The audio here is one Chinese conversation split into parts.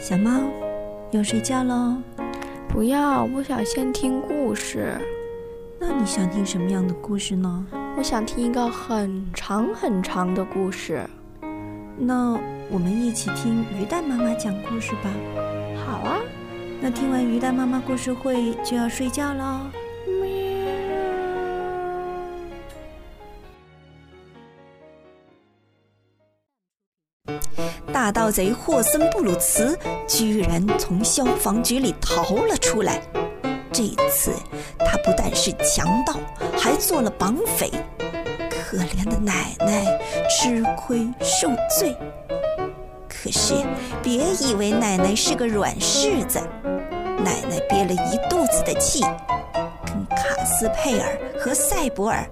小猫，要睡觉喽？不要，我想先听故事。那你想听什么样的故事呢？我想听一个很长很长的故事。那我们一起听鱼蛋妈妈讲故事吧。好啊。那听完鱼蛋妈妈故事会就要睡觉喽。盗贼霍森布鲁茨居然从消防局里逃了出来。这次他不但是强盗，还做了绑匪。可怜的奶奶吃亏受罪。可是别以为奶奶是个软柿子，奶奶憋了一肚子的气，跟卡斯佩尔和塞博尔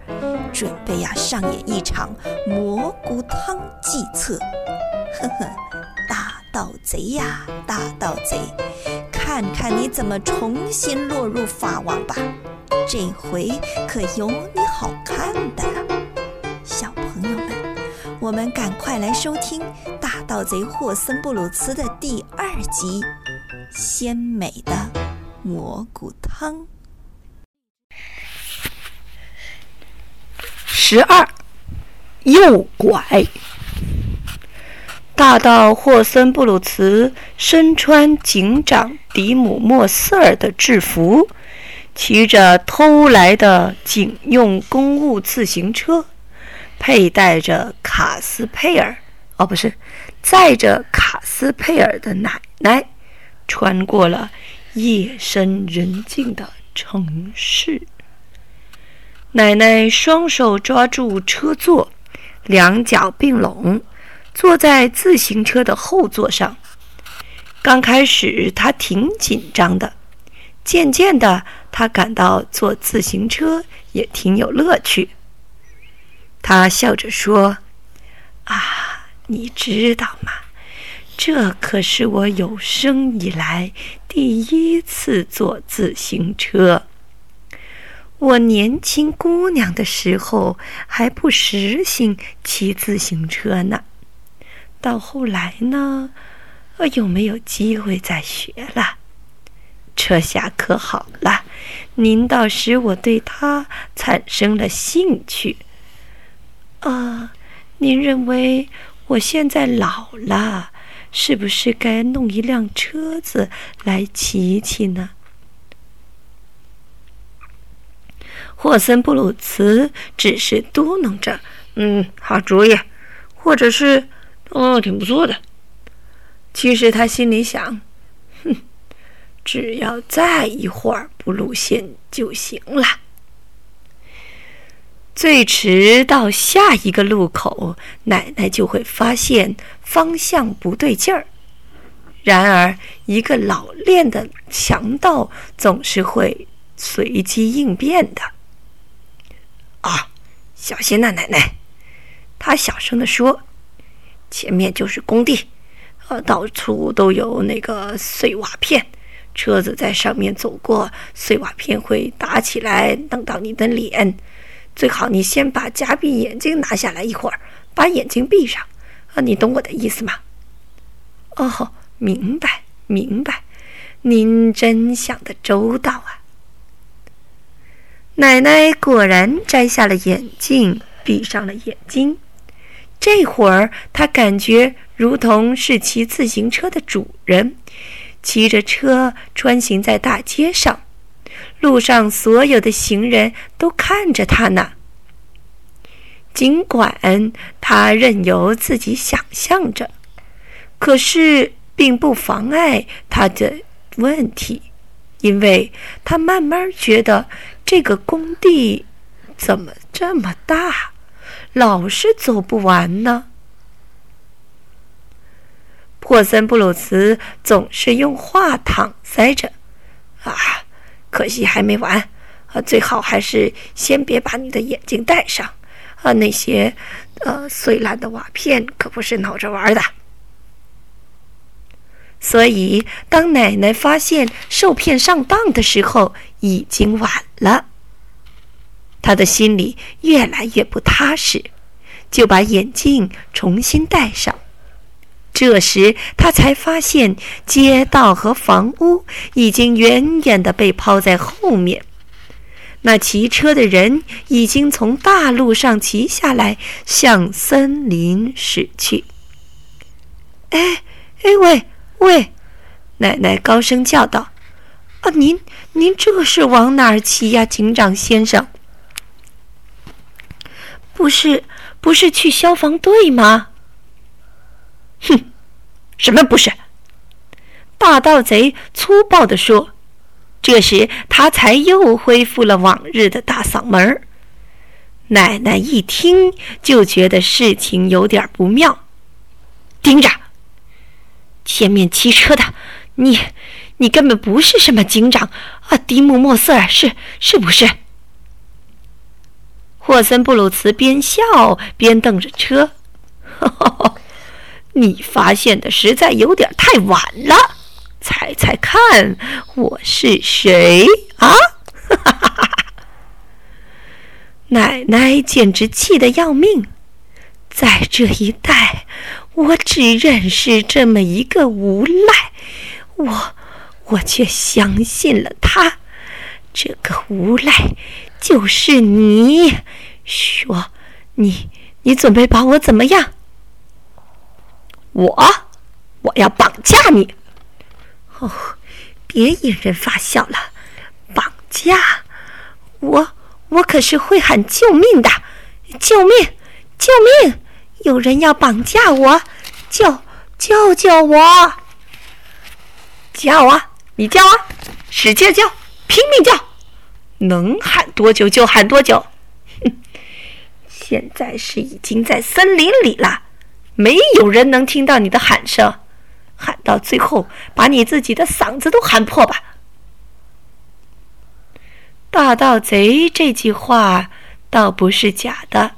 准备呀上演一场蘑菇汤计策。呵呵，大盗贼呀，大盗贼，看看你怎么重新落入法网吧！这回可有你好看的了，小朋友们，我们赶快来收听《大盗贼霍森布鲁茨》的第二集《鲜美的蘑菇汤》。十二，右拐。大盗霍森布鲁茨身穿警长迪姆莫瑟尔的制服，骑着偷来的警用公务自行车，佩戴着卡斯佩尔（哦，不是，载着卡斯佩尔的奶奶），穿过了夜深人静的城市。奶奶双手抓住车座，两脚并拢。坐在自行车的后座上，刚开始他挺紧张的，渐渐的他感到坐自行车也挺有乐趣。他笑着说：“啊，你知道吗？这可是我有生以来第一次坐自行车。我年轻姑娘的时候还不实行骑自行车呢。”到后来呢，我有没有机会再学了？这下可好了，您倒使我对他产生了兴趣。啊，您认为我现在老了，是不是该弄一辆车子来骑骑呢？霍森布鲁茨只是嘟囔着：“嗯，好主意。”或者是。哦，挺不错的。其实他心里想：“哼，只要再一会儿不露馅就行了。”最迟到下一个路口，奶奶就会发现方向不对劲儿。然而，一个老练的强盗总是会随机应变的。啊，小心呐，奶奶！他小声地说。前面就是工地，呃，到处都有那个碎瓦片，车子在上面走过，碎瓦片会打起来，弄到你的脸。最好你先把夹闭眼睛拿下来一会儿，把眼睛闭上。啊，你懂我的意思吗？哦，明白，明白。您真想得周到啊！奶奶果然摘下了眼镜，闭上了眼睛。这会儿，他感觉如同是骑自行车的主人，骑着车穿行在大街上，路上所有的行人都看着他呢。尽管他任由自己想象着，可是并不妨碍他的问题，因为他慢慢觉得这个工地怎么这么大。老是走不完呢。霍森布鲁茨总是用话搪塞着：“啊，可惜还没完，啊，最好还是先别把你的眼睛戴上，啊，那些呃碎烂的瓦片可不是闹着玩的。”所以，当奶奶发现受骗上当的时候，已经晚了。他的心里越来越不踏实，就把眼镜重新戴上。这时，他才发现街道和房屋已经远远地被抛在后面。那骑车的人已经从大路上骑下来，向森林驶去。哎哎喂喂！奶奶高声叫道：“啊，您您这是往哪儿骑呀，警长先生？不是不是去消防队吗？”哼，什么不是？大盗贼粗暴地说。这时，他才又恢复了往日的大嗓门儿。奶奶一听就觉得事情有点不妙，盯着前面骑车的你，你根本不是什么警长啊，迪姆·莫瑟尔是是不是？霍森·布鲁茨边笑边瞪着车，你发现的实在有点太晚了。猜猜看，我是谁啊？哈哈哈哈奶奶简直气得要命，在这一带，我只认识这么一个无赖，我我却相信了他。这个无赖就是你。说，你你准备把我怎么样？我我要绑架你。哦，别引人发笑了！绑架我，我可是会喊救命的！救命！救命！有人要绑架我！救救救我！叫啊！你叫啊！使劲叫，拼命叫，能喊多久就喊多久！哼！现在是已经在森林里了，没有人能听到你的喊声。喊到最后，把你自己的嗓子都喊破吧！大盗贼这句话倒不是假的。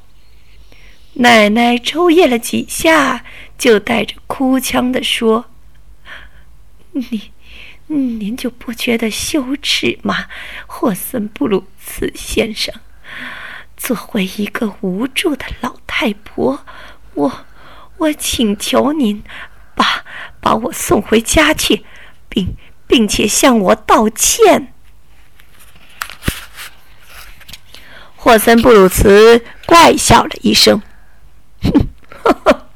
奶奶抽噎了几下，就带着哭腔的说：“你，您就不觉得羞耻吗，霍森布鲁茨先生？作为一个无助的老太婆，我，我请求您。”把把我送回家去，并并且向我道歉。霍森布鲁茨怪笑了一声，哼，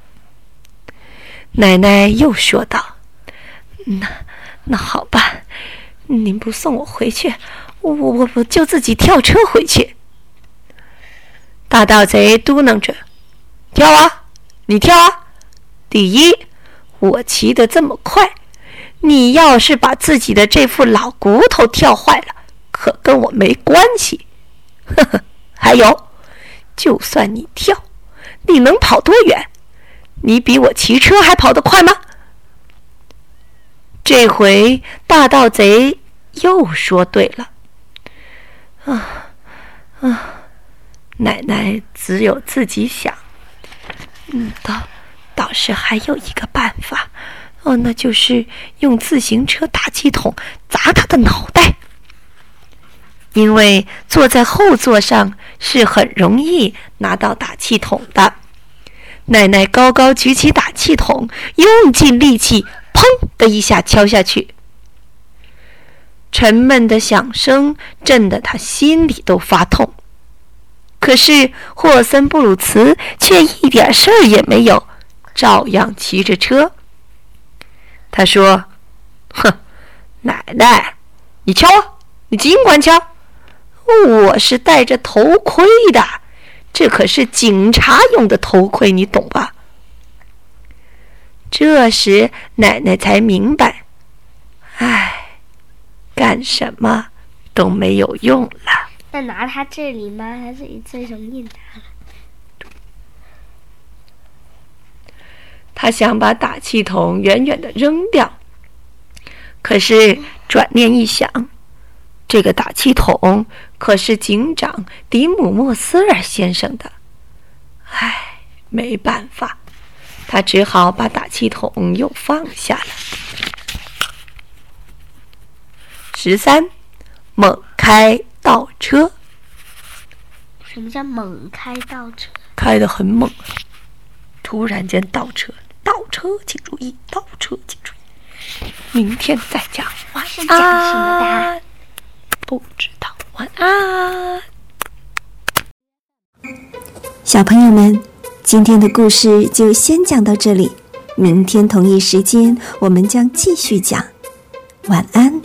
奶奶又说道：“那那好吧，您不送我回去，我我我就自己跳车回去。”大盗贼嘟囔着：“跳啊，你跳啊！第一。”我骑得这么快，你要是把自己的这副老骨头跳坏了，可跟我没关系。呵呵，还有，就算你跳，你能跑多远？你比我骑车还跑得快吗？这回大盗贼又说对了。啊啊，奶奶只有自己想。嗯，倒。倒是还有一个办法，哦，那就是用自行车打气筒砸他的脑袋。因为坐在后座上是很容易拿到打气筒的。奶奶高高举起打气筒，用尽力气，砰的一下敲下去。沉闷的响声震得他心里都发痛。可是霍森布鲁茨却一点事儿也没有。照样骑着车。他说：“哼，奶奶，你敲，你尽管敲。我是戴着头盔的，这可是警察用的头盔，你懂吧？”这时，奶奶才明白，唉，干什么都没有用了。那拿他这里吗？他这里最容易拿了。他想把打气筒远远的扔掉，可是转念一想，这个打气筒可是警长迪姆·莫斯尔先生的，唉，没办法，他只好把打气筒又放下了。十三，猛开倒车。什么叫猛开倒车？开的很猛，突然间倒车。倒车车请注意，倒车请注意。明天再讲，晚是讲什么的安。不知道，晚安。小朋友们，今天的故事就先讲到这里，明天同一时间我们将继续讲。晚安。